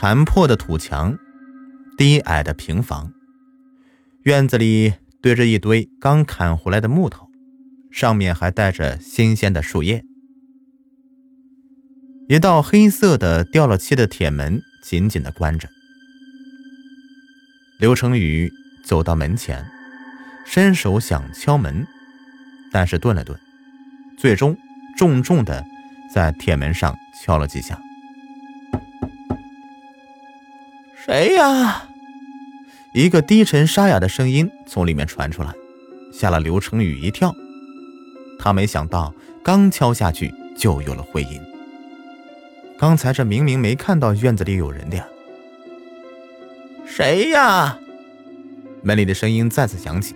残破的土墙，低矮的平房，院子里堆着一堆刚砍回来的木头，上面还带着新鲜的树叶。一道黑色的掉了漆的铁门紧紧的关着。刘成宇走到门前，伸手想敲门，但是顿了顿，最终重重的在铁门上敲了几下。谁呀？一个低沉沙哑的声音从里面传出来，吓了刘成宇一跳。他没想到，刚敲下去就有了回音。刚才这明明没看到院子里有人的呀！谁呀？门里的声音再次响起。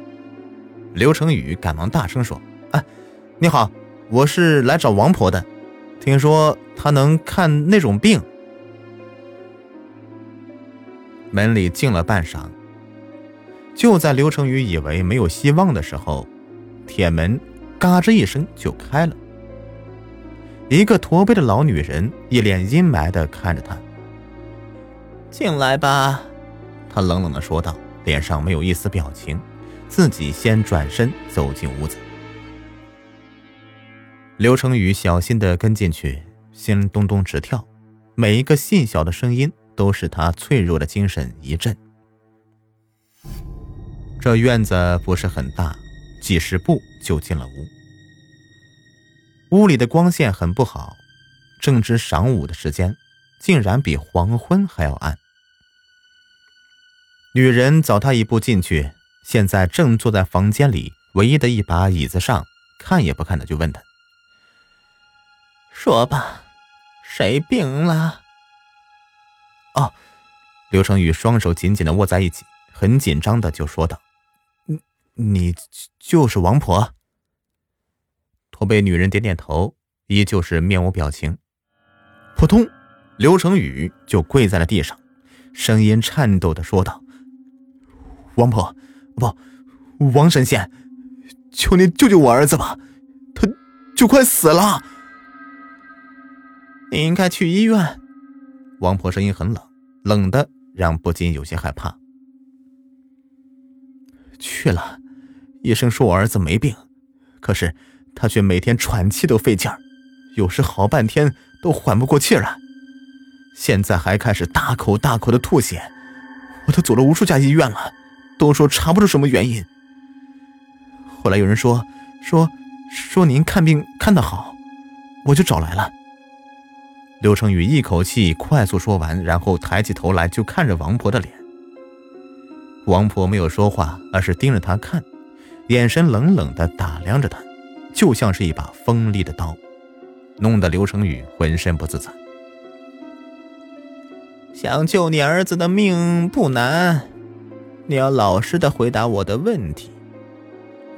刘成宇赶忙大声说：“啊，你好，我是来找王婆的，听说她能看那种病。”门里静了半晌，就在刘成宇以为没有希望的时候，铁门“嘎吱”一声就开了。一个驼背的老女人一脸阴霾的看着他。进来吧，他冷冷的说道，脸上没有一丝表情，自己先转身走进屋子。刘成宇小心的跟进去，心咚咚直跳，每一个细小的声音。都使他脆弱的精神一震。这院子不是很大，几十步就进了屋。屋里的光线很不好，正值晌午的时间，竟然比黄昏还要暗。女人早他一步进去，现在正坐在房间里唯一的一把椅子上，看也不看的就问他：“说吧，谁病了？”哦，刘成宇双手紧紧的握在一起，很紧张的就说道：“你你就是王婆。”驼背女人点点头，依旧是面无表情。扑通，刘成宇就跪在了地上，声音颤抖的说道：“王婆，不，王神仙，求你救救我儿子吧，他就快死了。你应该去医院。”王婆声音很冷，冷的让不禁有些害怕。去了，医生说我儿子没病，可是他却每天喘气都费劲儿，有时好半天都缓不过气来。现在还开始大口大口的吐血，我都走了无数家医院了，都说查不出什么原因。后来有人说说说您看病看得好，我就找来了。刘成宇一口气快速说完，然后抬起头来就看着王婆的脸。王婆没有说话，而是盯着他看，眼神冷冷的打量着他，就像是一把锋利的刀，弄得刘成宇浑身不自在。想救你儿子的命不难，你要老实的回答我的问题。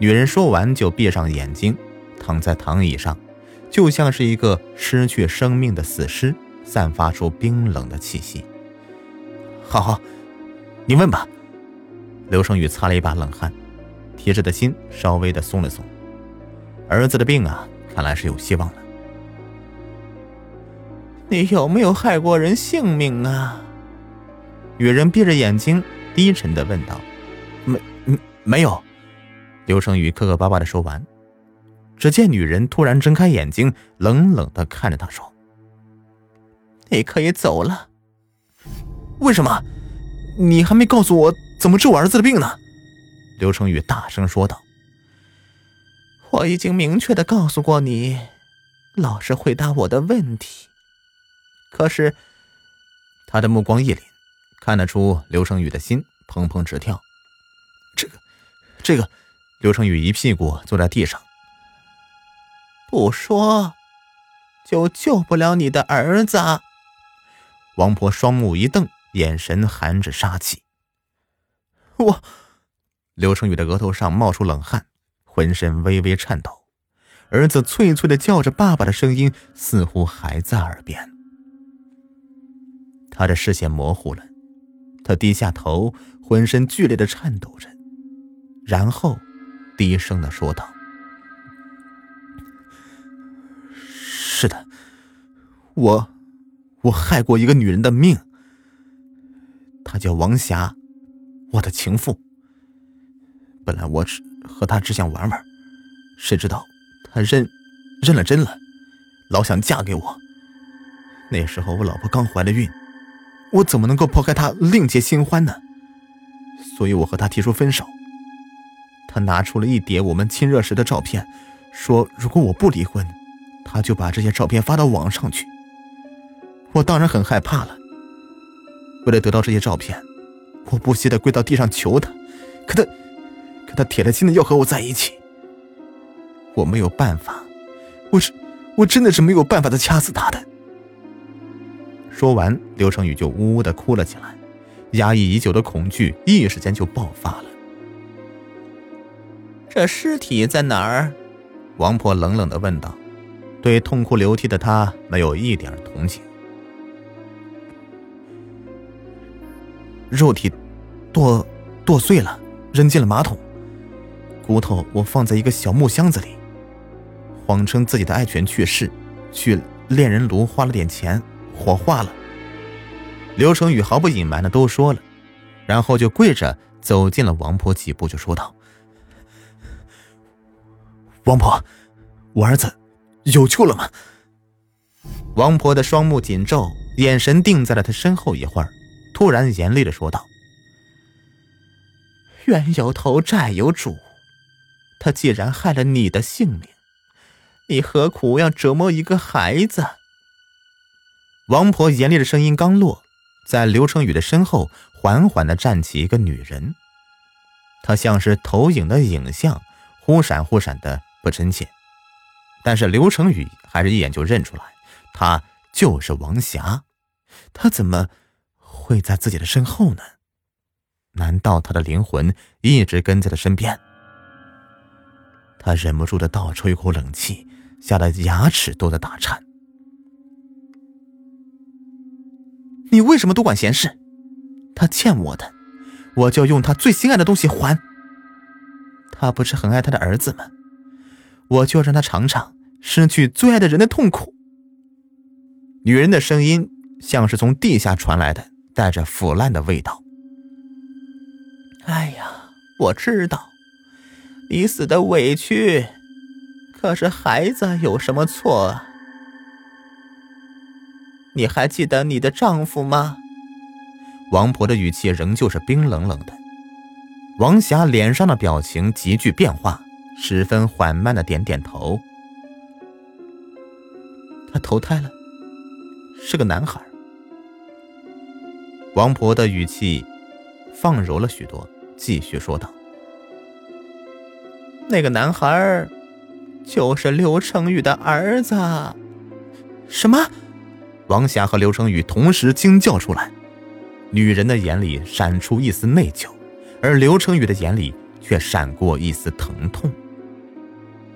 女人说完就闭上眼睛，躺在躺椅上。就像是一个失去生命的死尸，散发出冰冷的气息。好好，你问吧。刘成宇擦了一把冷汗，提着的心稍微的松了松。儿子的病啊，看来是有希望了。你有没有害过人性命啊？女人闭着眼睛，低沉的问道。没，没有。刘成宇磕磕巴巴的说完。只见女人突然睁开眼睛，冷冷的看着他说：“你可以走了。”“为什么？你还没告诉我怎么治我儿子的病呢？”刘成宇大声说道。“我已经明确的告诉过你，老实回答我的问题。”可是，他的目光一凛，看得出刘成宇的心砰砰直跳。这个，这个，刘成宇一屁股坐在地上。不说，就救不了你的儿子。王婆双目一瞪，眼神含着杀气。我，刘成宇的额头上冒出冷汗，浑身微微颤抖。儿子脆脆的叫着“爸爸”的声音似乎还在耳边。他的视线模糊了，他低下头，浑身剧烈的颤抖着，然后低声的说道：“是的，我，我害过一个女人的命。她叫王霞，我的情妇。本来我只和她只想玩玩，谁知道……”她认，认了真了，老想嫁给我。那时候我老婆刚怀了孕，我怎么能够抛开她另结新欢呢？所以我和她提出分手。她拿出了一叠我们亲热时的照片，说如果我不离婚，他就把这些照片发到网上去。我当然很害怕了。为了得到这些照片，我不惜的跪到地上求他，可他，可他铁了心的要和我在一起。我没有办法，我是，我真的是没有办法的掐死他的。说完，刘成宇就呜呜的哭了起来，压抑已久的恐惧一时间就爆发了。这尸体在哪儿？王婆冷冷的问道，对痛哭流涕的他没有一点同情。肉体剁剁碎了，扔进了马桶，骨头我放在一个小木箱子里。谎称自己的爱犬去世，去炼人炉花了点钱，火化了。刘成宇毫不隐瞒的都说了，然后就跪着走进了王婆几步，就说道：“王婆，我儿子有救了吗？”王婆的双目紧皱，眼神定在了他身后一会儿，突然严厉的说道：“冤有头，债有主，他既然害了你的性命。”你何苦要折磨一个孩子？王婆严厉的声音刚落，在刘成宇的身后缓缓的站起一个女人，她像是投影的影像，忽闪忽闪的不真切。但是刘成宇还是一眼就认出来，他就是王霞。他怎么会在自己的身后呢？难道他的灵魂一直跟在他身边？他忍不住的倒抽一口冷气。吓得牙齿都在打颤。你为什么多管闲事？他欠我的，我就用他最心爱的东西还。他不是很爱他的儿子吗？我就让他尝尝失去最爱的人的痛苦。女人的声音像是从地下传来的，带着腐烂的味道。哎呀，我知道，你死的委屈。可是孩子有什么错？啊你还记得你的丈夫吗？王婆的语气仍旧是冰冷冷的。王霞脸上的表情急剧变化，十分缓慢的点点头。他投胎了，是个男孩。王婆的语气放柔了许多，继续说道：“那个男孩。”就是刘成宇的儿子。什么？王霞和刘成宇同时惊叫出来。女人的眼里闪出一丝内疚，而刘成宇的眼里却闪过一丝疼痛。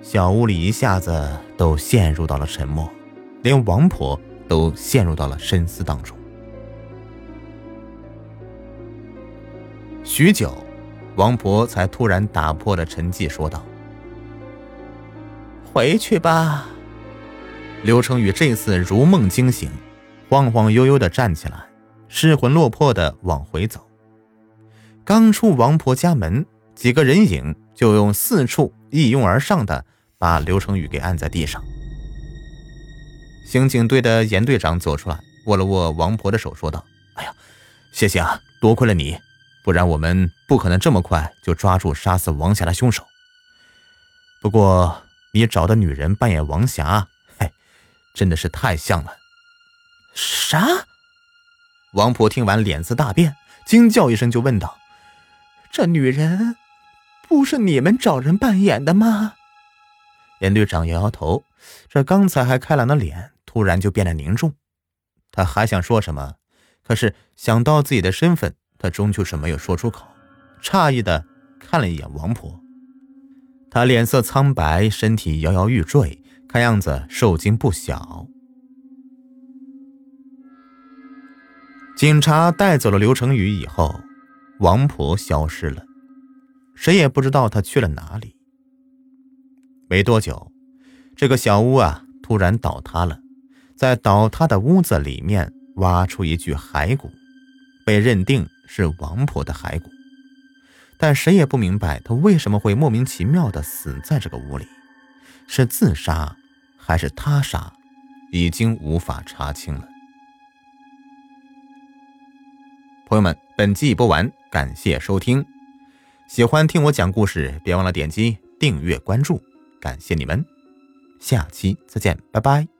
小屋里一下子都陷入到了沉默，连王婆都陷入到了深思当中。许久，王婆才突然打破了沉寂，说道。回去吧。刘成宇这次如梦惊醒，晃晃悠悠的站起来，失魂落魄的往回走。刚出王婆家门，几个人影就用四处一拥而上的把刘成宇给按在地上。刑警队的严队长走出来，握了握王婆的手，说道：“哎呀，谢谢啊，多亏了你，不然我们不可能这么快就抓住杀死王霞的凶手。不过……”你找的女人扮演王霞，嘿，真的是太像了。啥？王婆听完脸色大变，惊叫一声就问道：“这女人不是你们找人扮演的吗？”严队长摇摇头，这刚才还开朗的脸突然就变得凝重。他还想说什么，可是想到自己的身份，他终究是没有说出口，诧异的看了一眼王婆。她脸色苍白，身体摇摇欲坠，看样子受惊不小。警察带走了刘成宇以后，王婆消失了，谁也不知道她去了哪里。没多久，这个小屋啊突然倒塌了，在倒塌的屋子里面挖出一具骸骨，被认定是王婆的骸骨，但谁也不明白她为什么会莫名其妙的死在这个屋里，是自杀还是他杀，已经无法查清了。朋友们，本集已播完，感谢收听。喜欢听我讲故事，别忘了点击订阅关注，感谢你们。下期再见，拜拜。